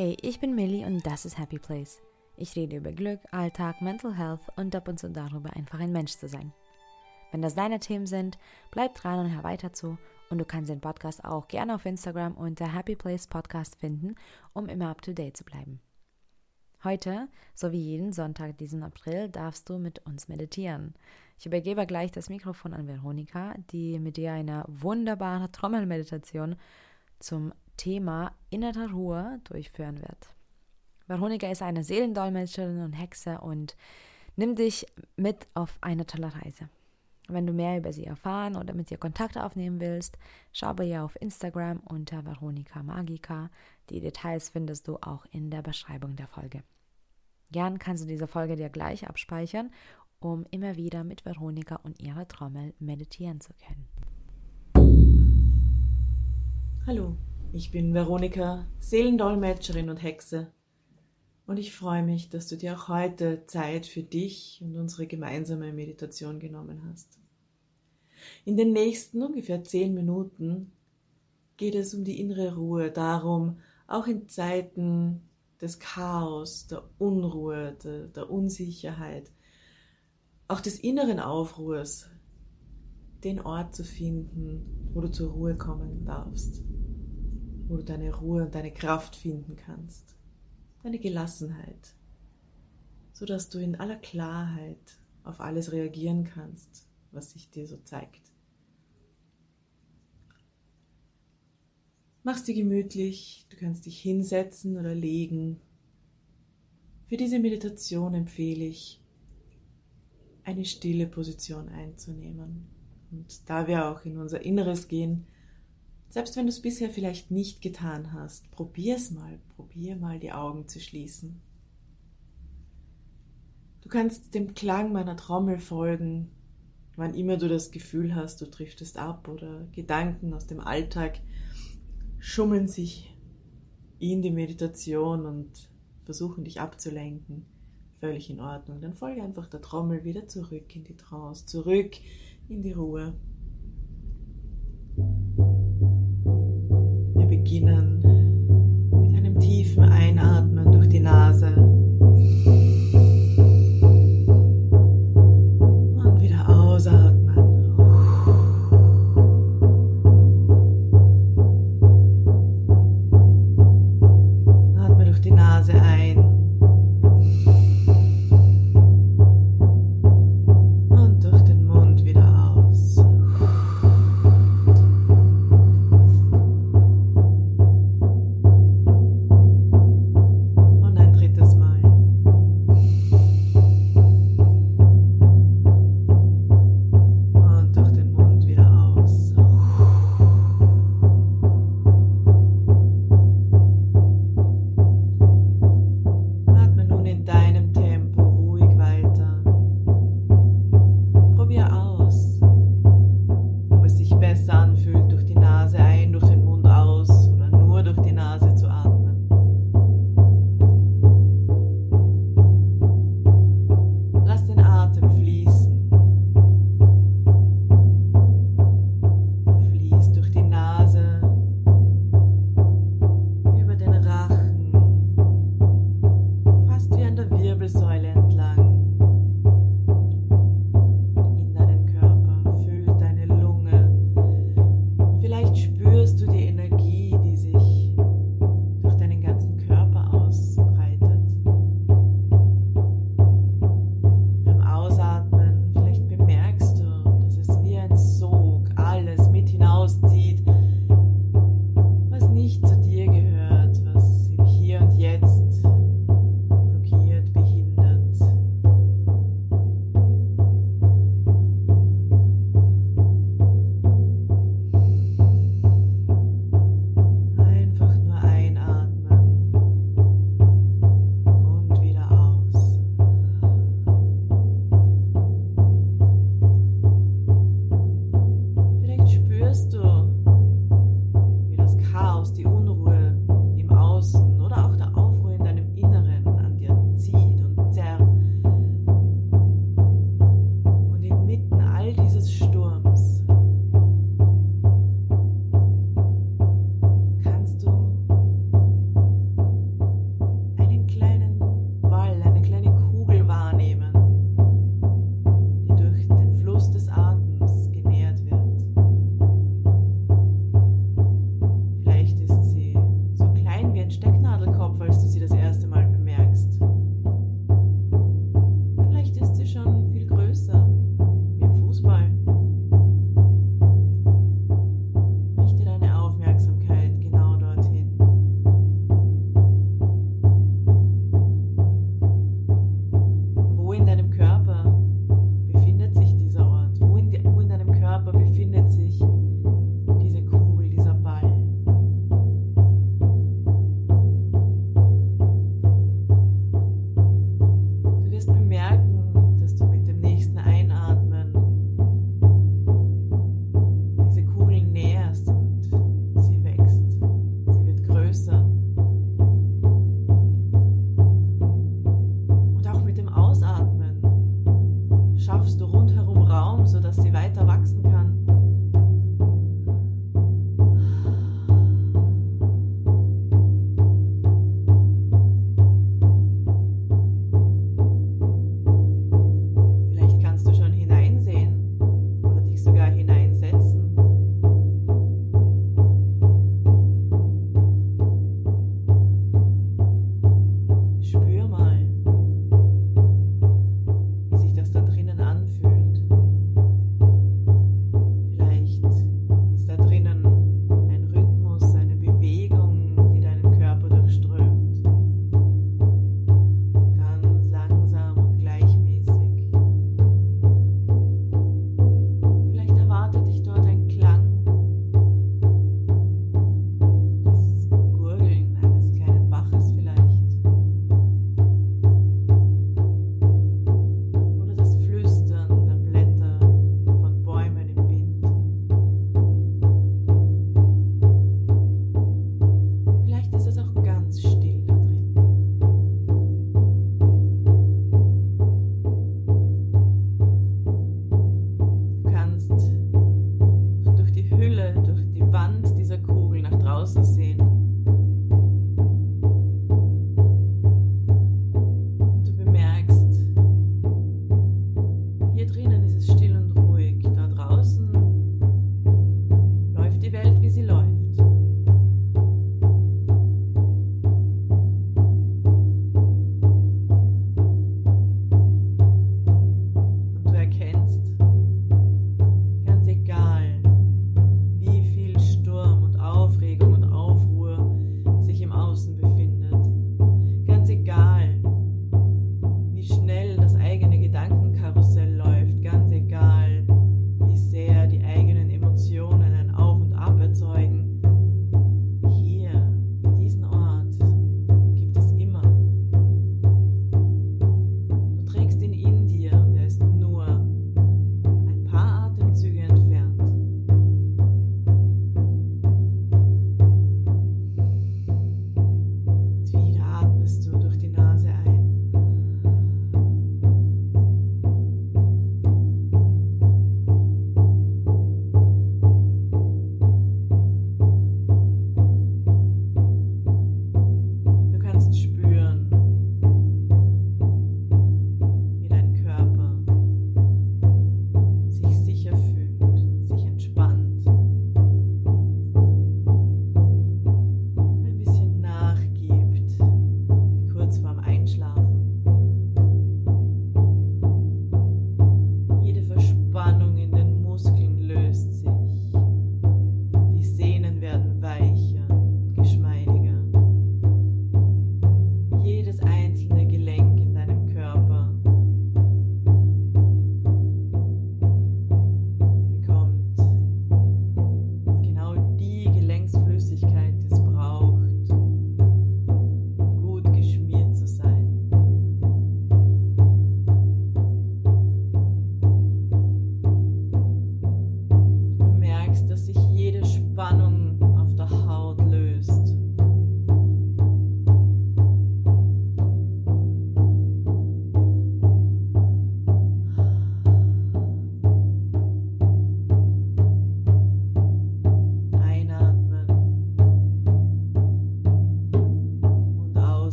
Hey, ich bin Millie und das ist Happy Place. Ich rede über Glück, Alltag, Mental Health und ab und zu darüber, einfach ein Mensch zu sein. Wenn das deine Themen sind, bleib dran und hör weiter zu. Und du kannst den Podcast auch gerne auf Instagram unter Happy Place Podcast finden, um immer up to date zu bleiben. Heute, so wie jeden Sonntag diesen April, darfst du mit uns meditieren. Ich übergebe gleich das Mikrofon an Veronika, die mit dir eine wunderbare Trommelmeditation zum Thema innere Ruhe durchführen wird. Veronika ist eine Seelendolmetscherin und Hexe und nimmt dich mit auf eine tolle Reise. Wenn du mehr über sie erfahren oder mit ihr Kontakt aufnehmen willst, schau bei ihr auf Instagram unter Veronika Magica. Die Details findest du auch in der Beschreibung der Folge. Gern kannst du diese Folge dir gleich abspeichern, um immer wieder mit Veronika und ihrer Trommel meditieren zu können. Hallo, ich bin Veronika, Seelendolmetscherin und Hexe. Und ich freue mich, dass du dir auch heute Zeit für dich und unsere gemeinsame Meditation genommen hast. In den nächsten ungefähr zehn Minuten geht es um die innere Ruhe, darum, auch in Zeiten des Chaos, der Unruhe, der, der Unsicherheit, auch des inneren Aufruhrs, den Ort zu finden, wo du zur Ruhe kommen darfst wo du deine Ruhe und deine Kraft finden kannst, deine Gelassenheit, so dass du in aller Klarheit auf alles reagieren kannst, was sich dir so zeigt. Mach's dir gemütlich, du kannst dich hinsetzen oder legen. Für diese Meditation empfehle ich, eine stille Position einzunehmen. Und da wir auch in unser Inneres gehen, selbst wenn du es bisher vielleicht nicht getan hast, probier es mal, probier mal die Augen zu schließen. Du kannst dem Klang meiner Trommel folgen, wann immer du das Gefühl hast, du driftest ab oder Gedanken aus dem Alltag schummeln sich in die Meditation und versuchen dich abzulenken. Völlig in Ordnung. Dann folge einfach der Trommel wieder zurück in die Trance, zurück in die Ruhe. Beginnen mit einem tiefen Einatmen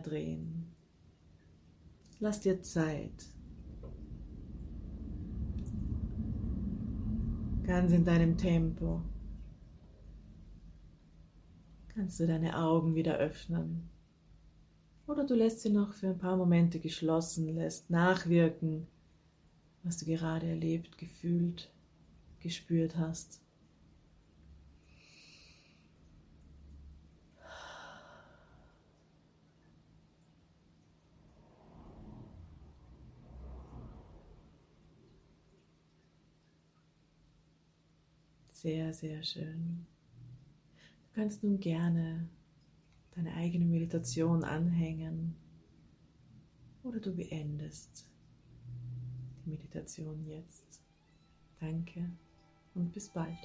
drehen. Lass dir Zeit. Ganz in deinem Tempo kannst du deine Augen wieder öffnen. Oder du lässt sie noch für ein paar Momente geschlossen, lässt nachwirken, was du gerade erlebt, gefühlt, gespürt hast. Sehr, sehr schön. Du kannst nun gerne deine eigene Meditation anhängen oder du beendest die Meditation jetzt. Danke und bis bald.